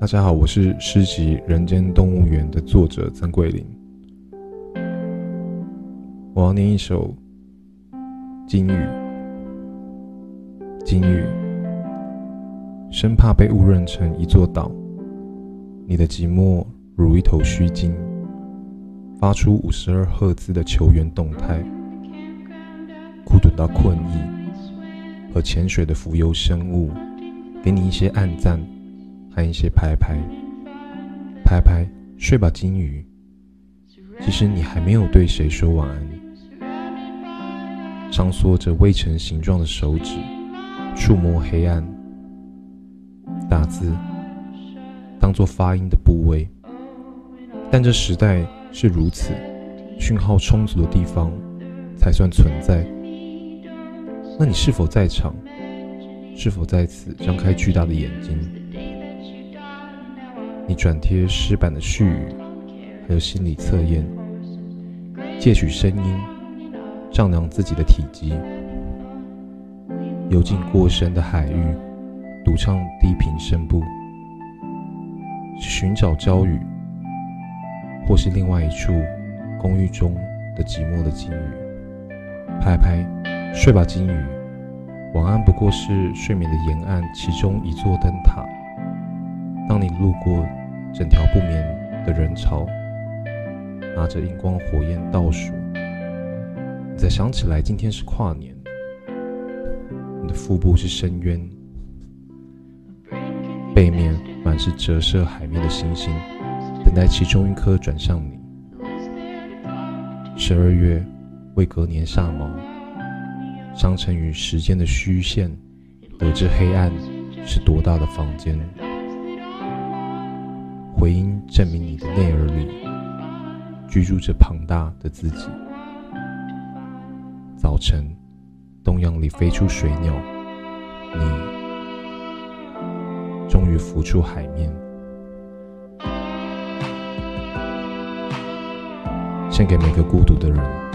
大家好，我是诗集《人间动物园》的作者曾桂林。我要念一首金鱼。金鱼，生怕被误认成一座岛，你的寂寞如一头须鲸，发出五十二赫兹的球员动态，孤独到困意，和潜水的浮游生物，给你一些暗赞。按一些拍拍，拍拍，睡吧，金鱼。其实你还没有对谁说晚安。张缩着未成形状的手指，触摸黑暗。打字，当做发音的部位。但这时代是如此，讯号充足的地方才算存在。那你是否在场？是否在此张开巨大的眼睛？你转贴湿版的絮语，还有心理测验，借取声音，丈量自己的体积，游进过深的海域，独唱低频声部，寻找娇语，或是另外一处公寓中的寂寞的金鱼。拍拍，睡吧，金鱼。晚安不过是睡眠的沿岸其中一座灯塔。当你路过。整条不眠的人潮，拿着荧光火焰倒数，你才想起来今天是跨年。你的腹部是深渊，背面满是折射海面的星星，等待其中一颗转向你。十二月为隔年下毛，相乘于时间的虚线，得知黑暗是多大的房间。回音证明你的内耳里居住着庞大的自己。早晨，东阳里飞出水鸟，你终于浮出海面。献给每个孤独的人。